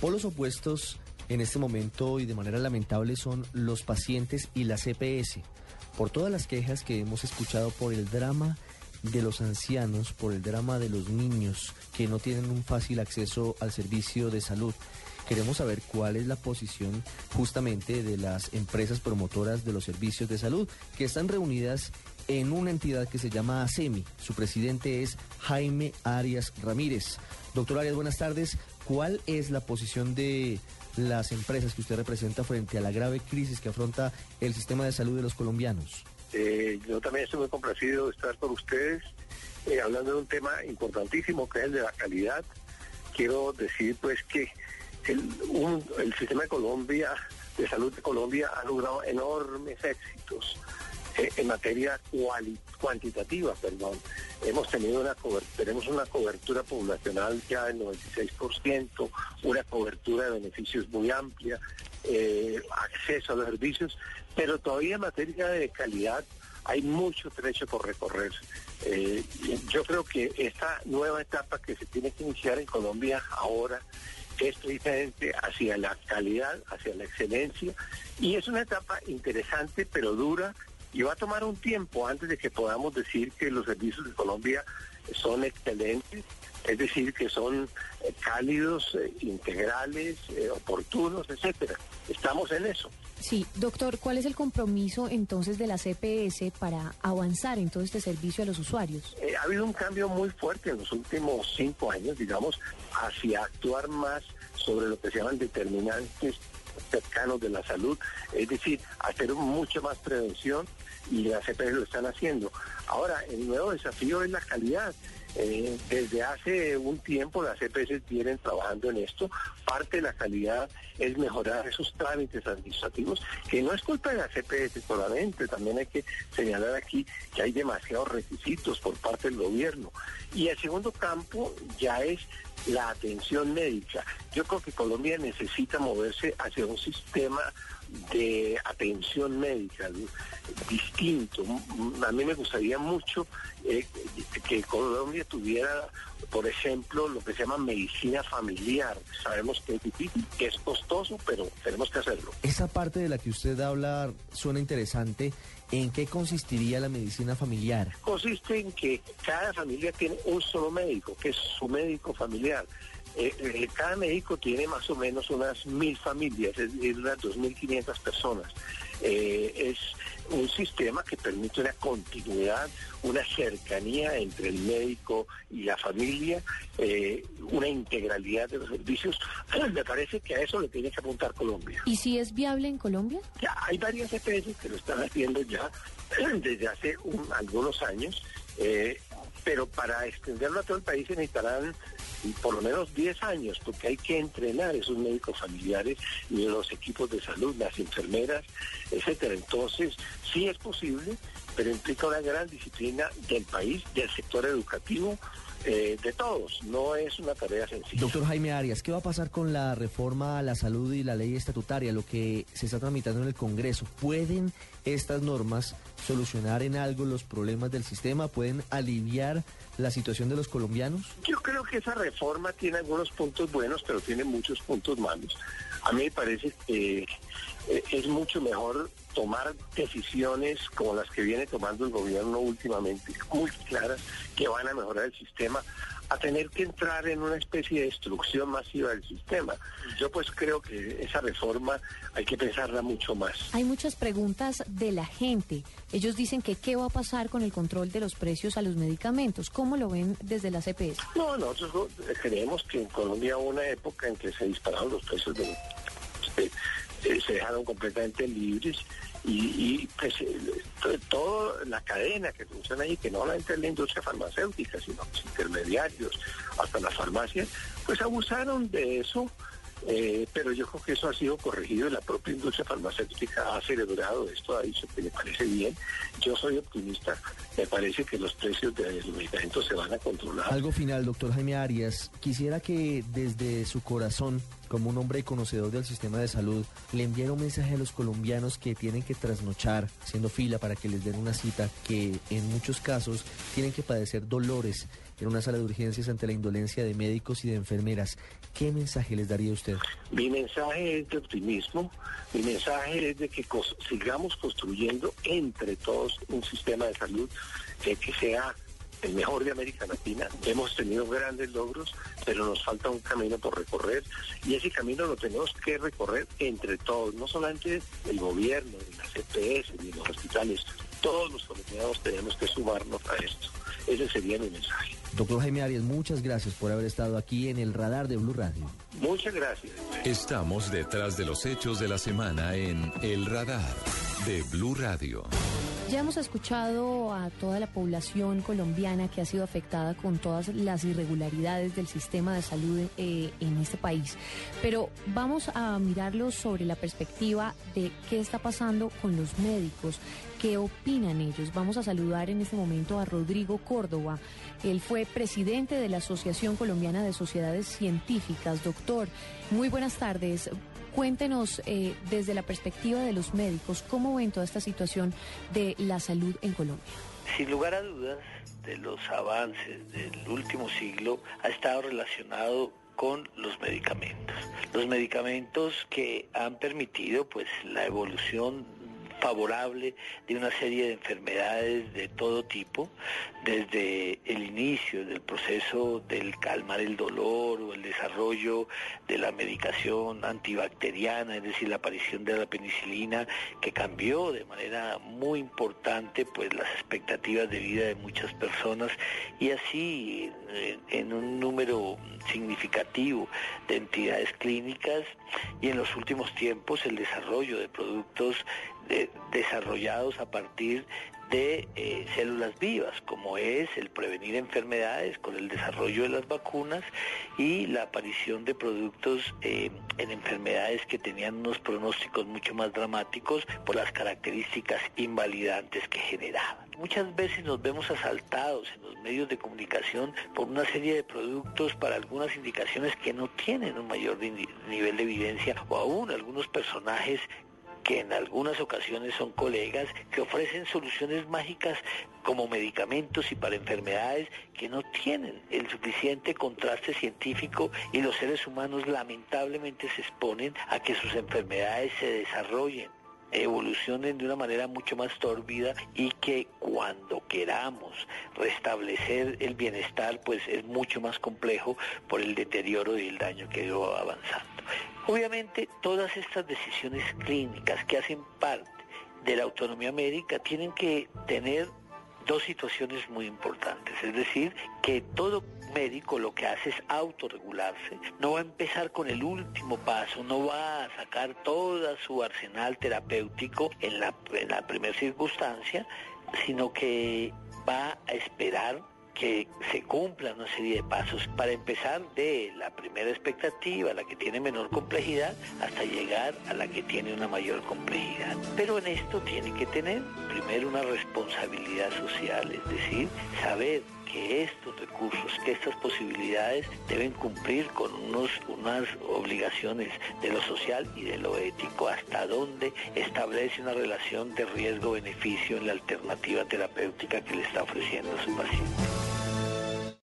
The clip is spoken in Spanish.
Polos opuestos en este momento y de manera lamentable son los pacientes y la CPS. Por todas las quejas que hemos escuchado por el drama de los ancianos, por el drama de los niños que no tienen un fácil acceso al servicio de salud. Queremos saber cuál es la posición justamente de las empresas promotoras de los servicios de salud que están reunidas en una entidad que se llama ASEMI. Su presidente es Jaime Arias Ramírez. Doctor Arias, buenas tardes. ¿Cuál es la posición de las empresas que usted representa frente a la grave crisis que afronta el sistema de salud de los colombianos? Eh, yo también estoy muy complacido de estar con ustedes eh, hablando de un tema importantísimo que es el de la calidad. Quiero decir pues que el, el sistema de Colombia, de salud de Colombia, ha logrado enormes éxitos eh, en materia cuantitativa, perdón. Hemos tenido una tenemos una cobertura poblacional ya del 96%, una cobertura de beneficios muy amplia, eh, acceso a los servicios, pero todavía en materia de calidad hay mucho trecho por recorrer. Eh, yo creo que esta nueva etapa que se tiene que iniciar en Colombia ahora es precisamente hacia la calidad, hacia la excelencia, y es una etapa interesante pero dura y va a tomar un tiempo antes de que podamos decir que los servicios de Colombia son excelentes, es decir, que son eh, cálidos, eh, integrales, eh, oportunos, etcétera. Estamos en eso. Sí, doctor, ¿cuál es el compromiso entonces de la CPS para avanzar en todo este servicio a los usuarios? ha habido un cambio muy fuerte en los últimos cinco años, digamos, hacia actuar más sobre lo que se llaman determinantes cercanos de la salud, es decir, hacer mucho más prevención y las CPS lo están haciendo. Ahora, el nuevo desafío es la calidad. Eh, desde hace un tiempo las CPS vienen trabajando en esto. Parte de la calidad es mejorar esos trámites administrativos, que no es culpa de las CPS solamente, también hay que señalar aquí que hay demasiados requisitos por parte del gobierno. Y el segundo campo ya es la atención médica. Yo creo que Colombia necesita moverse hacia un sistema de atención médica distinto. A mí me gustaría mucho eh, que Colombia tuviera, por ejemplo, lo que se llama medicina familiar. Sabemos que es difícil, que es costoso, pero tenemos que hacerlo. Esa parte de la que usted habla suena interesante. ¿En qué consistiría la medicina familiar? Consiste en que cada familia tiene un solo médico, que es su médico familiar. Eh, eh, cada médico tiene más o menos unas mil familias, es decir, unas 2.500 personas. Eh, es un sistema que permite una continuidad, una cercanía entre el médico y la familia, una integralidad de los servicios. Me parece que a eso le tiene que apuntar Colombia. ¿Y si es viable en Colombia? Ya, hay varias EPS que lo están haciendo ya desde hace algunos años, pero para extenderlo a todo el país se necesitarán por lo menos 10 años, porque hay que entrenar esos médicos familiares y los equipos de salud, las enfermeras, etcétera. Entonces, sí es posible, pero implica una gran disciplina del país, del sector educativo, eh, de todos. No es una tarea sencilla. Doctor Jaime Arias, ¿qué va a pasar con la reforma a la salud y la ley estatutaria, lo que se está tramitando en el Congreso? ¿Pueden estas normas solucionar en algo los problemas del sistema? ¿Pueden aliviar la situación de los colombianos? Yo creo que esa reforma tiene algunos puntos buenos, pero tiene muchos puntos malos. A mí me parece que es mucho mejor tomar decisiones como las que viene tomando el gobierno últimamente, muy claras, que van a mejorar el sistema, a tener que entrar en una especie de destrucción masiva del sistema. Yo pues creo que esa reforma hay que pensarla mucho más. Hay muchas preguntas de la gente. Ellos dicen que qué va a pasar con el control de los precios a los medicamentos. ¿Cómo lo ven desde la CPS? No, nosotros creemos que en Colombia hubo una época en que se dispararon los precios de eh, se dejaron completamente libres y, pues eh, toda la cadena que funciona ahí, que no solamente es la industria farmacéutica, sino los intermediarios, hasta las farmacias, pues abusaron de eso. Eh, pero yo creo que eso ha sido corregido y la propia industria farmacéutica ha celebrado esto, ha dicho que le parece bien. Yo soy optimista, me parece que los precios de los medicamentos se van a controlar. Algo final, doctor Jaime Arias, quisiera que desde su corazón como un hombre conocedor del sistema de salud, le enviara un mensaje a los colombianos que tienen que trasnochar haciendo fila para que les den una cita, que en muchos casos tienen que padecer dolores en una sala de urgencias ante la indolencia de médicos y de enfermeras. ¿Qué mensaje les daría usted? Mi mensaje es de optimismo, mi mensaje es de que sigamos construyendo entre todos un sistema de salud que sea el mejor de América Latina. Hemos tenido grandes logros, pero nos falta un camino por recorrer y ese camino lo tenemos que recorrer entre todos, no solamente el gobierno, las EPS, ni los hospitales, todos los colombianos tenemos que sumarnos a esto. Ese sería mi mensaje. Doctor Jaime Arias, muchas gracias por haber estado aquí en el radar de Blue Radio. Muchas gracias. Estamos detrás de los hechos de la semana en El Radar de Blue Radio. Ya hemos escuchado a toda la población colombiana que ha sido afectada con todas las irregularidades del sistema de salud eh, en este país, pero vamos a mirarlo sobre la perspectiva de qué está pasando con los médicos, qué opinan ellos. Vamos a saludar en este momento a Rodrigo Córdoba. Él fue presidente de la Asociación Colombiana de Sociedades Científicas. Doctor, muy buenas tardes. Cuéntenos eh, desde la perspectiva de los médicos, ¿cómo ven toda esta situación de la salud en Colombia? Sin lugar a dudas, de los avances del último siglo ha estado relacionado con los medicamentos. Los medicamentos que han permitido pues la evolución favorable de una serie de enfermedades de todo tipo, desde el inicio del proceso del calmar el dolor o el desarrollo de la medicación antibacteriana, es decir, la aparición de la penicilina, que cambió de manera muy importante pues las expectativas de vida de muchas personas y así en, un número significativo de entidades clínicas y en los últimos tiempos el desarrollo de productos desarrollados a partir de eh, células vivas, como es el prevenir enfermedades con el desarrollo de las vacunas y la aparición de productos eh, en enfermedades que tenían unos pronósticos mucho más dramáticos por las características invalidantes que generaban. Muchas veces nos vemos asaltados en los medios de comunicación por una serie de productos para algunas indicaciones que no tienen un mayor nivel de evidencia o aún algunos personajes que en algunas ocasiones son colegas que ofrecen soluciones mágicas como medicamentos y para enfermedades que no tienen el suficiente contraste científico y los seres humanos lamentablemente se exponen a que sus enfermedades se desarrollen evolucionen de una manera mucho más tórbida y que cuando queramos restablecer el bienestar pues es mucho más complejo por el deterioro y el daño que va avanzando. Obviamente todas estas decisiones clínicas que hacen parte de la autonomía médica tienen que tener dos situaciones muy importantes, es decir, que todo médico lo que hace es autorregularse, no va a empezar con el último paso, no va a sacar todo su arsenal terapéutico en la, en la primera circunstancia, sino que va a esperar que se cumplan una serie de pasos para empezar de la primera expectativa, la que tiene menor complejidad, hasta llegar a la que tiene una mayor complejidad. Pero en esto tiene que tener primero una responsabilidad social, es decir, saber que estos recursos, que estas posibilidades deben cumplir con unos, unas obligaciones de lo social y de lo ético, hasta donde establece una relación de riesgo-beneficio en la alternativa terapéutica que le está ofreciendo a su paciente.